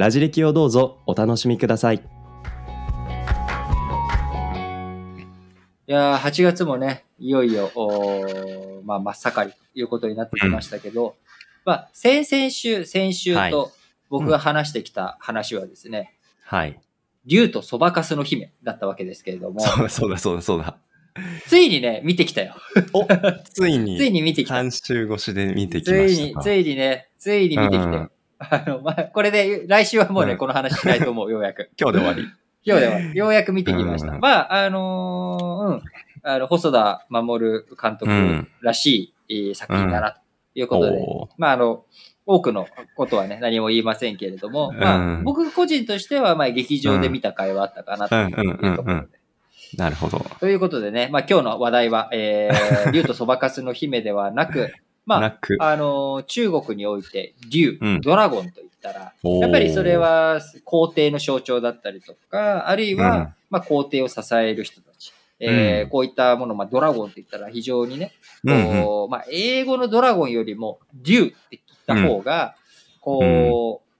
ラジ歴をどうぞお楽しみください。いやー8月もねいよいよおーまあ真っ盛りということになってきましたけど、まあ先々週先週はいと僕が話してきた話はですね、はい。竜とそばかすの姫だったわけですけれどもそうだそうだそうだそうだ。ついにね見てきたよおついに ついに見てきた半週越しで見てきまついに、した。ついにね、ついに見てきて。うんあの、まあ、これで、来週はもうね、うん。この話しないと思う、ようやく。今日で終わり。今日では、ようやく見てきました。うん。まあ、あのーうん、あの、細田守監督らしい、えー作品だな、ということで、おー。まあ、あの、多くのことはね、何も言いませんけれども、まあ、うん僕個人としては、まあ、劇場で見た回はあったかな、というところで。うん。うん。うん。うん。なるほど。ということでね、まあ、今日の話題は、えー、竜とそばかすの姫ではなく、まあ。あの、中国において、竜、うん。ドラゴンといったら、やっぱりそれは皇帝の象徴だったりとか、あるいは、うん。まあ、皇帝を支える人たち。えーうん。こういったもの、まあ、ドラゴンって言ったら非常にね、こうまあ、英語のドラゴンよりも、竜って言った方が、こう、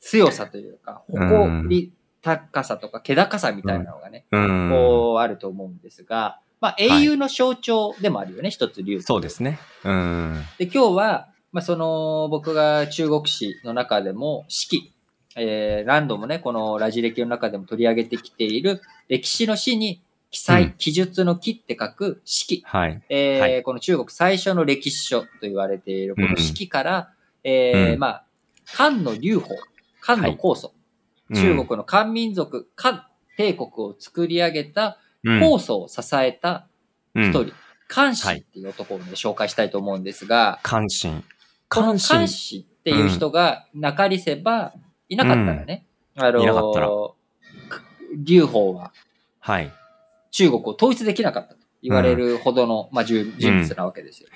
強さというか、誇り高さとか、気高さみたいなのがね、うん。こう、あると思うんですが、まあ、英雄の象徴でもあるよね、一つ竜。そうですね。うん。で、今日は、まあ、その、僕が中国史の中でも、史記、えー、何度もね、このラジ歴の中でも取り上げてきている、歴史の史に記載、うん記述の記って書く史記。はい。えーはいこの中国最初の歴史書と言われているこの史記から、えーうんまあ、漢の劉邦、漢の高祖、中国の漢民族、漢帝国を作り上げたうん高祖を支えたうん一人、漢氏っていう男をね、紹介したいと思うんですが、関心。この関心っていう人がなかりせば、いなかったらね、あのいなかったら劉邦ははい。中国を統一できなかったと言われるほどの、まあ、人人物なわけですよ。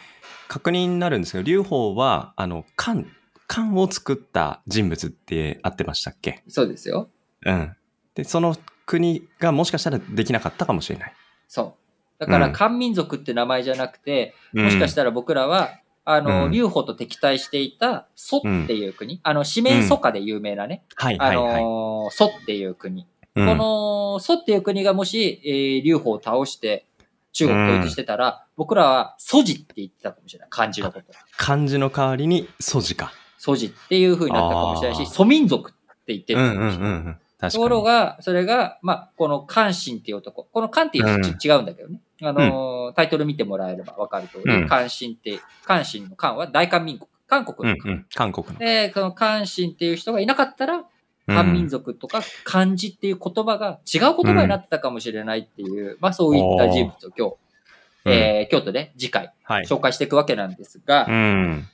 確認になるんですけど、劉邦は、あの、漢、漢を作った人物って合ってましたっけ？そうですよ。うん。で、その国がもしかしたらできなかったかもしれない。そう。だから、うん漢民族って名前じゃなくて、もしかしたら僕らは、あの、うん劉邦と敵対していた蘇っていう国、あの、四面楚歌で有名なね、はいあはいはい。のー蘇っていう国。うんこの蘇っていう国がもし、えー、劉邦を倒して中国統一してたら、僕らは蘇字って言ってたかもしれない。漢字のこと。漢字の代わりに祖字か。蘇字っていう風になったかもしれないし、あー蘇民族って言ってるうんうんかもしれない。うんうん。確かに。ところが、それが、まあ、この関心っていう男。この関っていうのはち違うんだけどね。あのータイトル見てもらえればわかる通り、うん関心って、関心の関は大韓民国。韓国の韓。うんうん。韓国の。で、この関心っていう人がいなかったら、うん漢民族とか漢字っていう言葉が違う言葉になってたかもしれないっていう、まあそういった人物を今日、うんえー京都で次回はい。紹介していくわけなんですが、うん。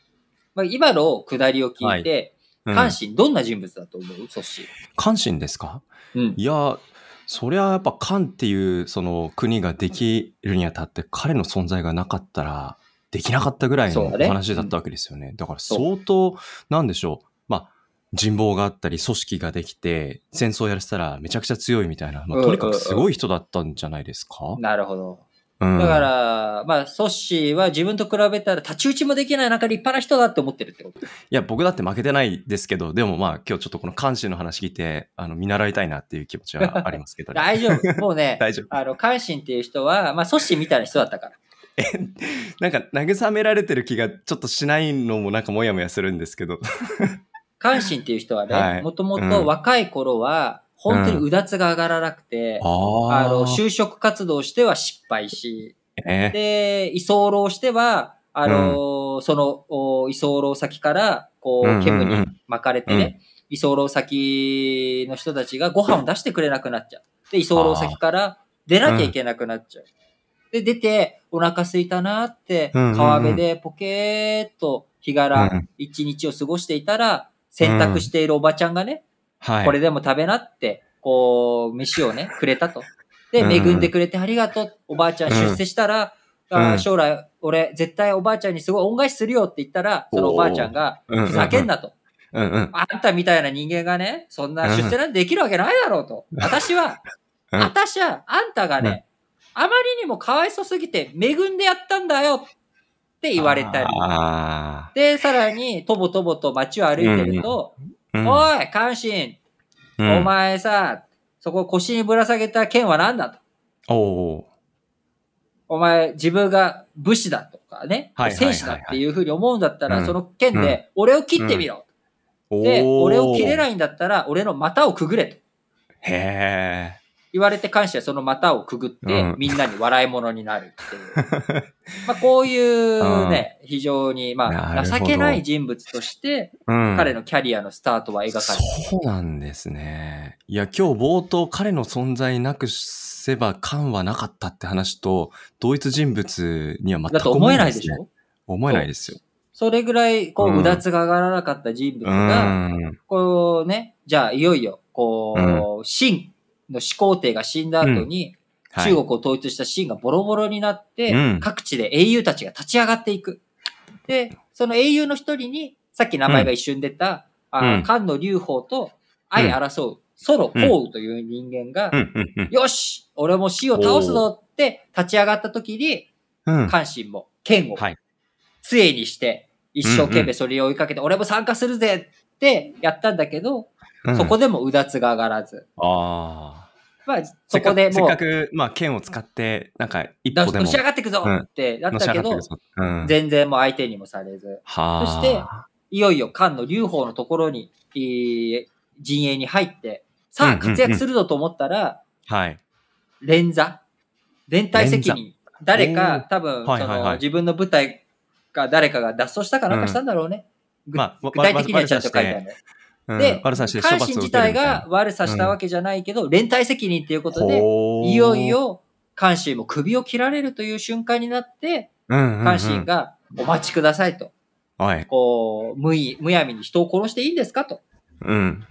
まあ、今の下りを聞いて、うん関心どんな人物だと思う？ソッシー。関心ですか？うん。いや、そりゃやっぱ漢っていうその国ができるにあたって彼の存在がなかったらできなかったぐらいの話だったわけですよね。だから相当、なんでしょう。まあ、人望があったり組織ができて戦争やらせたらめちゃくちゃ強いみたいな、まあ、うんとにかくすごい人だったんじゃないですか？なるほど。うんだから、まあ、ソッシーは自分と比べたら太刀打ちもできない中で立派な人だって思ってるってこと。いや、僕だって負けてないですけど、でもまあ今日ちょっとこの監視の話聞いて、あの、見習いたいなっていう気持ちはありますけどね。大丈夫。もうね、大丈夫。あの、関心っていう人は、まあ、ソッシーみたいな人だったから。なんか慰められてる気がちょっとしないのもなんかモヤモヤするんですけど。関心っていう人ははいね、もともうんと若い頃は、本当にうだつが上がらなくて、ああの、就職活動しては失敗し、えで、居候しては、あの、その、お居候先から、こう、うんうんうん。煙に巻かれてね、居候先の人たちがご飯を出してくれなくなっちゃう。で、居候先から出なきゃいけなくなっちゃう。で、出て、お腹空いたなって、うんうんうん。川辺でポケーっと日う柄ん、一日を過ごしていたら、洗濯しているおばちゃんがね、はい。これでも食べなって、こう、飯をね、くれたと。で、うん恵んでくれてありがとう。おばあちゃん出世したら、うん将来、俺、絶対おばあちゃんにすごい恩返しするよって言ったら、そのおばあちゃんが、ふざけんなと。うんうん。あんたみたいな人間がね、そんな出世なんてできるわけないだろうと。私は、うん私は、あんたがね、あまりにもかわいそうすぎて、恵んでやったんだよって言われたり。あで、さらに、とぼとぼと街を歩いてると、ーうんおい、関心、うん。お前さ、そこ腰にぶら下げた剣は何だと。おーお前、自分が武士だとかね、はいはいはいはい。戦士だっていうふうに思うんだったら、うん。その剣で、俺を切ってみろ。で、おー。俺を切れないんだったら、俺の股をくぐれと。へ言われて感謝その股をくぐって、うんみんなに笑い物になるっていう。まあこういうね、非常に、まあ、情けない人物として、ーうん彼のキャリアのスタートは描かれてる。そうなんですね。いや、今日冒頭彼の存在なくせば感はなかったって話と、同一人物には全くだと思えないでしねょ？思えないですよ。それぐらい、こう、うんうだつが上がらなかった人物うが、ん。こうね、じゃあいよいよ、こう、秦の始皇帝が死んだ後に、はい。中国を統一した秦がボロボロになって、うん。各地で英雄たちが立ち上がっていく。で、その英雄の一人に、さっき名前が一瞬出た、あうん。菅野劉邦と相争う、ソロ・項羽という人間が、うん、うん、うん。よし俺も死を倒すぞって立ち上がった時に、うん。関心も剣をはい。杖にして、一生懸命それを追いかけて、俺も参加するぜってやったんだけど、うんそこでもうだつが上がらず。ああ。まあ、そこでせっもう、かく、まあ、剣を使って、なんか、一歩でものし上がっていくぞってなったけど、うん。全然もう相手にもされず、はあ。そしていよいよ菅野劉邦のところに、えー陣営に入って、さあ活躍するぞと思ったら、はい。連座連帯責任。誰か、多分、その、自分の部隊が誰かが脱走したかなんかしたんだろうね。ぐまあ具体的にはちゃんと書いてあるんで関罰を受心自体が悪さしたわけじゃないけど、連帯責任っていうことで、いよい、よ関心も首を切られるという瞬間になって、うんうんうん関心がお待ちくださいと。はい。こう、無意、むやみに人を殺していいんですかと。うん。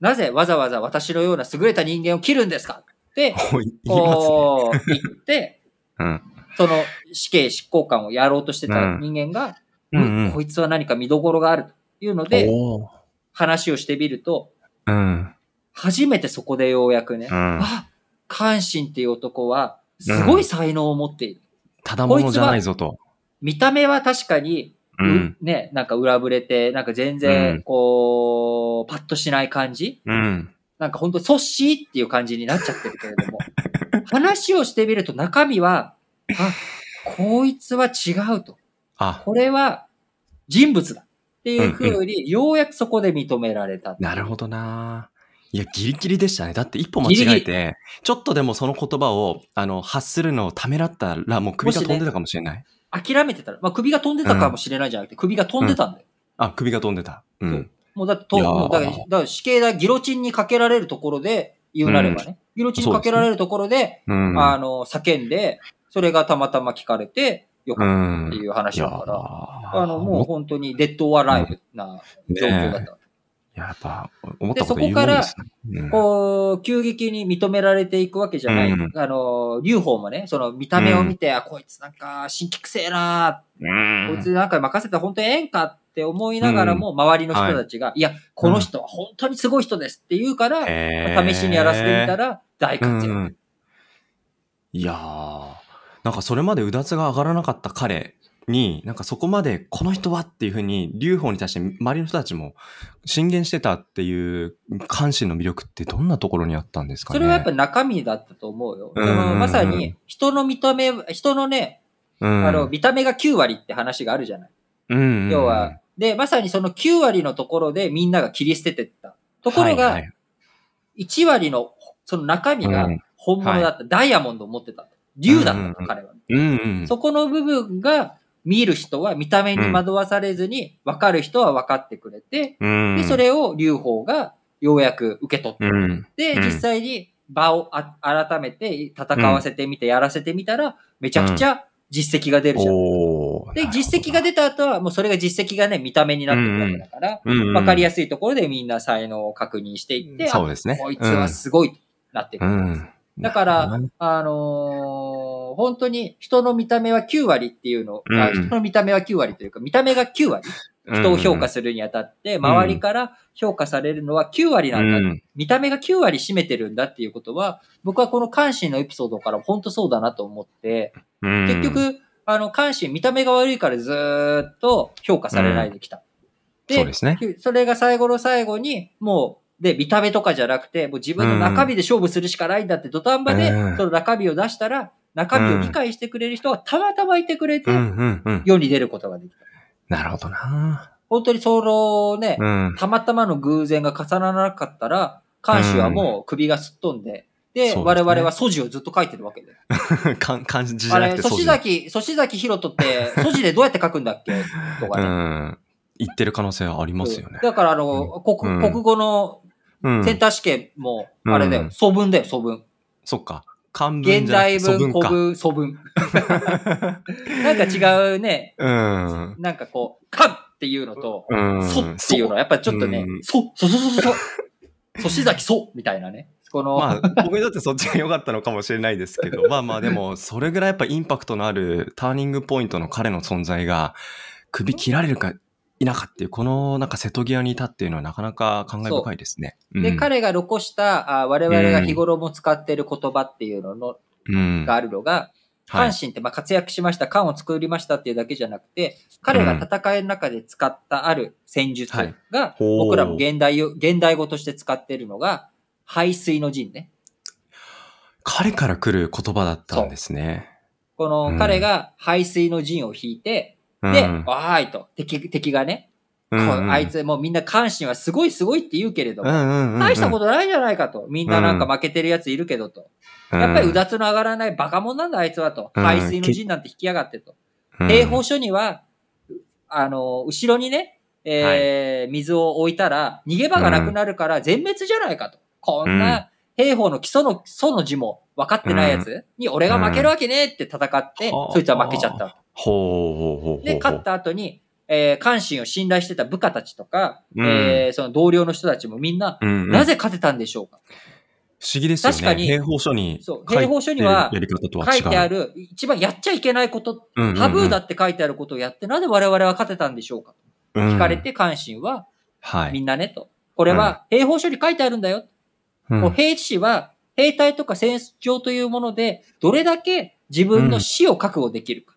なぜわざわざ私のような優れた人間を切るんですかって。こう、言って、うん。その死刑執行官をやろうとしてた人間が、うんうんこいつは何か見どころがあるというので、話をしてみると、うん。初めてそこでようやくね、うん。あ、関心っていう男は、すごい才能を持っている。ただものじゃないぞと。見た目は確かに、う。うんね、なんか裏ぶれて、なんか全う然ん、こう、パッとしない感じうん。なんか本当ソッシーっていう感じになっちゃってるけれども、話をしてみると中身は、あ、こいつは違うと。あ、これは人物だっていうふうに、ようやくそこで認められた。なるほどな。いや、ギリギリでしたね。だって一歩間違えて、ちょっとでもその言葉を、あの、発するのをためらったら、もう首が飛んでたかもしれない。諦めてたら、まあ首が飛んでたかもしれないじゃなくて、首が飛んでたんだよ。あ、首が飛んでた。うん。もうだってと、もうだから、だから死刑だ、ギロチンにかけられるところで、言うなればね、ギロチンにかけられるところで、うん。あの、叫んで、それがたまたま聞かれて、よかったっていう話だから、らあの、もう本当にデッドオアライブな状況だった。やっぱ、思ったこと言うでそこからこう、急激に認められていくわけじゃない。うん。あの、劉邦もね、その見た目を見て、あ、こいつなんか、新規くせえな、うん。こいつなんか任せたら本当にええんかって思いながらも、周りの人たちが、い、や、この人は本当にすごい人ですって言うから、試しにやらせてみたら、大活躍。うん。いやー、なんかそれまでうだつが上がらなかった彼に、なんかそこまでこの人はっていうふうに、劉邦に対して周りの人たちも進言してたっていう関心の魅力ってどんなところにあったんですかね？それはやっぱ中身だったと思うよ。うんそのまさに、人の見た目、人のね、うん、あの、見た目が9割って話があるじゃない。うん、要は、で、まさにその9割のところでみんなが切り捨ててった。ところはいはが、い1割の、その中身がうん本物だった。ダイヤモンドを持ってた。竜だったと、うんうんうん。彼は。うんうん、そこの部分が、見る人は見た目に惑わされずに、分かる人は分かってくれて、うん、で、それを劉邦がようやく受け取って、うん、で、うん。実際に場をあ改めて戦わせてみて、やらせてみたら、めちゃくちゃ実績が出るじゃん。おー。で、実績が出た後は、もうそれが実績がね、見た目になってくるわけだから、うんわかりややすいところでみんな才能を確認していって、そうですね。あこいつはすごいとなってくる。うん。だからあのー本当に人の見た目は9割っていうの、あうん。人の見た目は9割というか、見た目が9割、人を評価するにあたって、周りから評価されるのは9割なんだ、うん。見た目が9割占めてるんだっていうことは、僕はこの関心のエピソードから本当そうだなと思って、うん。結局、あの、関心、見た目が悪いからずーっと評価されないできた。そうですね。それが最後の最後に、もう、で、見た目とかじゃなくて、もう自分の中身で勝負するしかないんだって、土壇場でうん、その中身を出したら、中身を理解してくれる人がたまたまいてくれて。世に出ることができた。なるほどな。本当にそのね、うん。たまたまの偶然が重ならなかったら、監視はもう首がすっ飛んで、で、我々は素地をずっと書いてるわけで。かん漢字じゃあれ、なくて粗志崎、粗志崎ひろとって、素地でどうやって書くんだっけ？とかうね。ん。言ってる可能性はありますよね。だから、あの、国、うん国語のうんセンター試験も、あれだよ、うん素文だよ、素文。そっか。漢文現じゃなく代文、て素文か。古文、素文。なんか違うね、うん。なんかこう、かんっていうのと、うん。そっていうのは、やっぱりちょっとねう、んそ、そそそそそ、そしざきそみたいなね。この、まあ、僕にとってそっちが良かったのかもしれないですけど、まあまあでも、それぐらいやっぱインパクトのあるターニングポイントの彼の存在が、首切られるかっていう、このなんか瀬戸際にいたっていうのはなかなか感慨深いですね。で、うん、彼が残した、あ我々が日頃も使っている言葉っていうのの、うん、があるのが、はい。阪神ってまあ活躍しました、漢を作りましたっていうだけじゃなくて、彼が戦いの中で使ったある戦術はい。が、僕らも現代よ、現代語として使っているのが、排水の陣ね。彼から来る言葉だったんですね。この、うん彼が排水の陣を引いて、うんで、わーいと、敵、敵がね、こうあい、つもうみんな関心はすごいすごいって言うけれども、うんうんうんうん、大したことないじゃないかと。みんななんか負けてるやついるけどと。とやっぱりうだつの上がらないバカ者なんだあいつはと。うん排水の陣なんて引きやがってと。兵法書には、あの、後ろにね、えー水を置いたら逃げ場がなくなるから全滅じゃないかと。こんな兵法の基礎の、基礎の字も分かってないやつに俺が負けるわけねえって戦って、うんそいつは負けちゃった。ほうほうほうほう。で、勝った後に、えー、関心を信頼してた部下たちとか、うんえーその同僚の人たちもみんな、うんうん、なぜ勝てたんでしょうか？不思議ですよね。確かに兵法書にそう兵法書にはやり方とは違う。書いてある、一番やっちゃいけないこと、うんうんうんタブーだって書いてあることをやって、なぜ我々は勝てたんでしょうか？うん聞かれて関心は、はい。みんなねと。これは兵法書に書いてあるんだよ。うんもう兵士は、兵隊とか戦場というもので、どれだけ自分の死を覚悟できるか。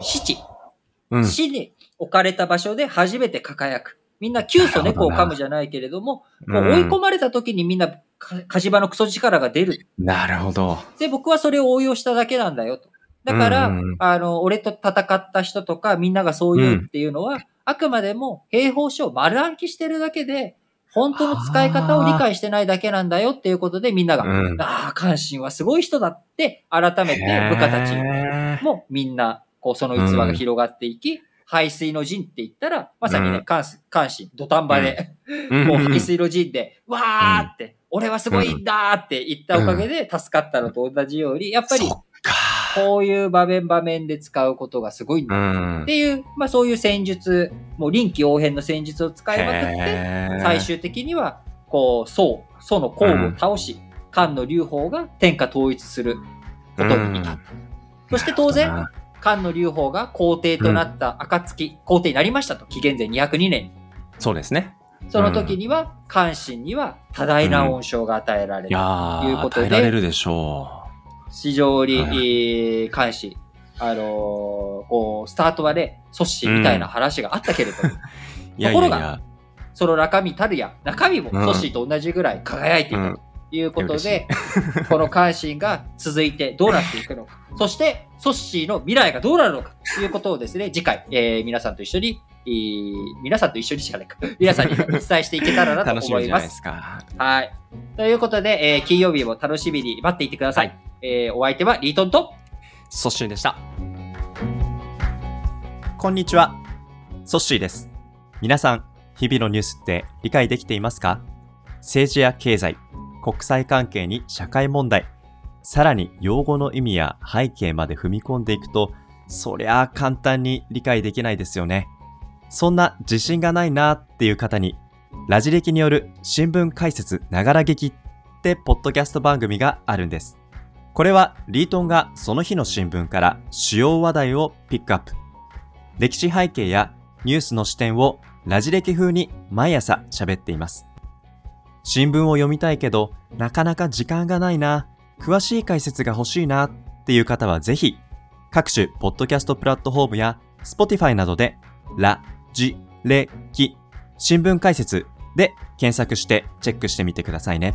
死地。うん死に置かれた場所で初めて輝く。みんな、急須猫を噛むじゃないけれども、もう追い込まれた時にみんな、か火事場のクソ力が出る。なるほど。で、僕はそれを応用しただけなんだよと。だから、うんうんあの、俺と戦った人とかみんながそう言うっていうのは、あくまでも兵法書を丸暗記してるだけで、本当の使い方を理解してないだけなんだよっていうことでみんなが、うんああ、関心はすごい人だって、改めて部下たちもみんな、こう、その器が広がっていき、排水の陣って言ったら、まさにね、うん。関心、土壇場で、うん。もう排水の陣で、わーって、俺はすごいんだーって言ったおかげで助かったのと同じように、やっぱり。こういう場面場面で使うことがすごいんだうん。っていう、まあそういう戦術、もう臨機応変の戦術を使いまくって、最終的には、こう、宋、宋の皇武を倒し、漢の劉邦が天下統一することに至った。そして当然、なる漢の劉邦が皇帝となった暁、皇帝になりましたと、紀元前202年に。そうですね。その時には、関心には多大な恩賞が与えられる。いやー、いうことで耐えられるでしょ非常に、うんえー関心。あのーこう、スタートはね、阻止みたいな話があったけれども、う。いやいところがやいや。その中身たるや、中身もうん阻止と同じぐらい輝いていたうんということで、この関心が続いてどうなっていくのか、そして、ソッシーの未来がどうなるのかということをですね、次回、えー皆さんと一緒に、えー皆さんと一緒にしかないか、皆さんにお伝えしていけたらなと楽し思いま。みじゃないです。はい。ということで、えー金曜日も楽しみに待っていてください。はいえーお相手はリートンと、ソッシーでした。こんにちは。ソッシーです。皆さん、日々のニュースって理解できていますか？政治や経済、国際関係に社会問題、さらに用語の意味や背景まで踏み込んでいくと、そりゃあ簡単に理解できないですよね。そんな自信がないなっていう方に、ラジ歴による新聞解説ながら劇ってポッドキャスト番組があるんです。これはリートンがその日の新聞から主要話題をピックアップ。歴史背景やニュースの視点をラジ歴風に毎朝喋っています。新聞を読みたいけど、なかなか時間がないな、詳しい解説が欲しいなっていう方はぜひ、各種ポッドキャストプラットフォームや Spotify などで、ラ、ジ、レ、キ、新聞解説で検索してチェックしてみてくださいね。